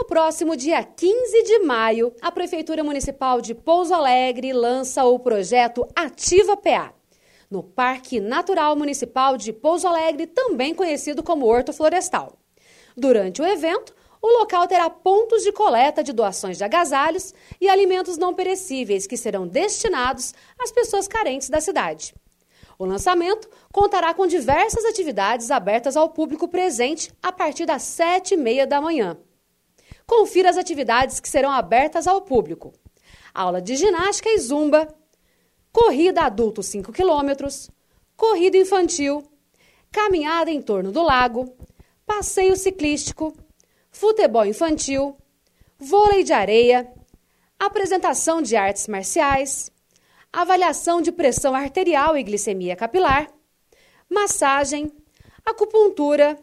No próximo dia 15 de maio, a Prefeitura Municipal de Pouso Alegre lança o projeto Ativa PA. No Parque Natural Municipal de Pouso Alegre, também conhecido como Horto Florestal. Durante o evento, o local terá pontos de coleta de doações de agasalhos e alimentos não perecíveis que serão destinados às pessoas carentes da cidade. O lançamento contará com diversas atividades abertas ao público presente a partir das sete e meia da manhã. Confira as atividades que serão abertas ao público. Aula de ginástica e zumba, corrida adulto 5 km, corrida infantil, caminhada em torno do lago, passeio ciclístico, futebol infantil, vôlei de areia, apresentação de artes marciais, avaliação de pressão arterial e glicemia capilar, massagem, acupuntura,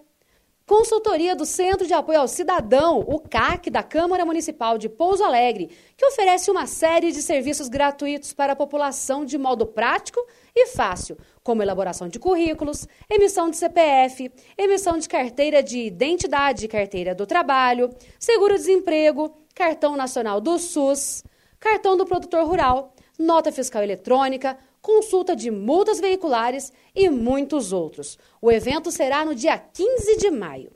consultoria do Centro de Apoio ao Cidadão, o CAC, da Câmara Municipal de Pouso Alegre, que oferece uma série de serviços gratuitos para a população de modo prático e fácil, como elaboração de currículos, emissão de CPF, emissão de carteira de identidade e carteira do trabalho, seguro-desemprego, cartão nacional do SUS, cartão do produtor rural, nota fiscal eletrônica, consulta de multas veiculares e muitos outros. O evento será no dia 15 de maio.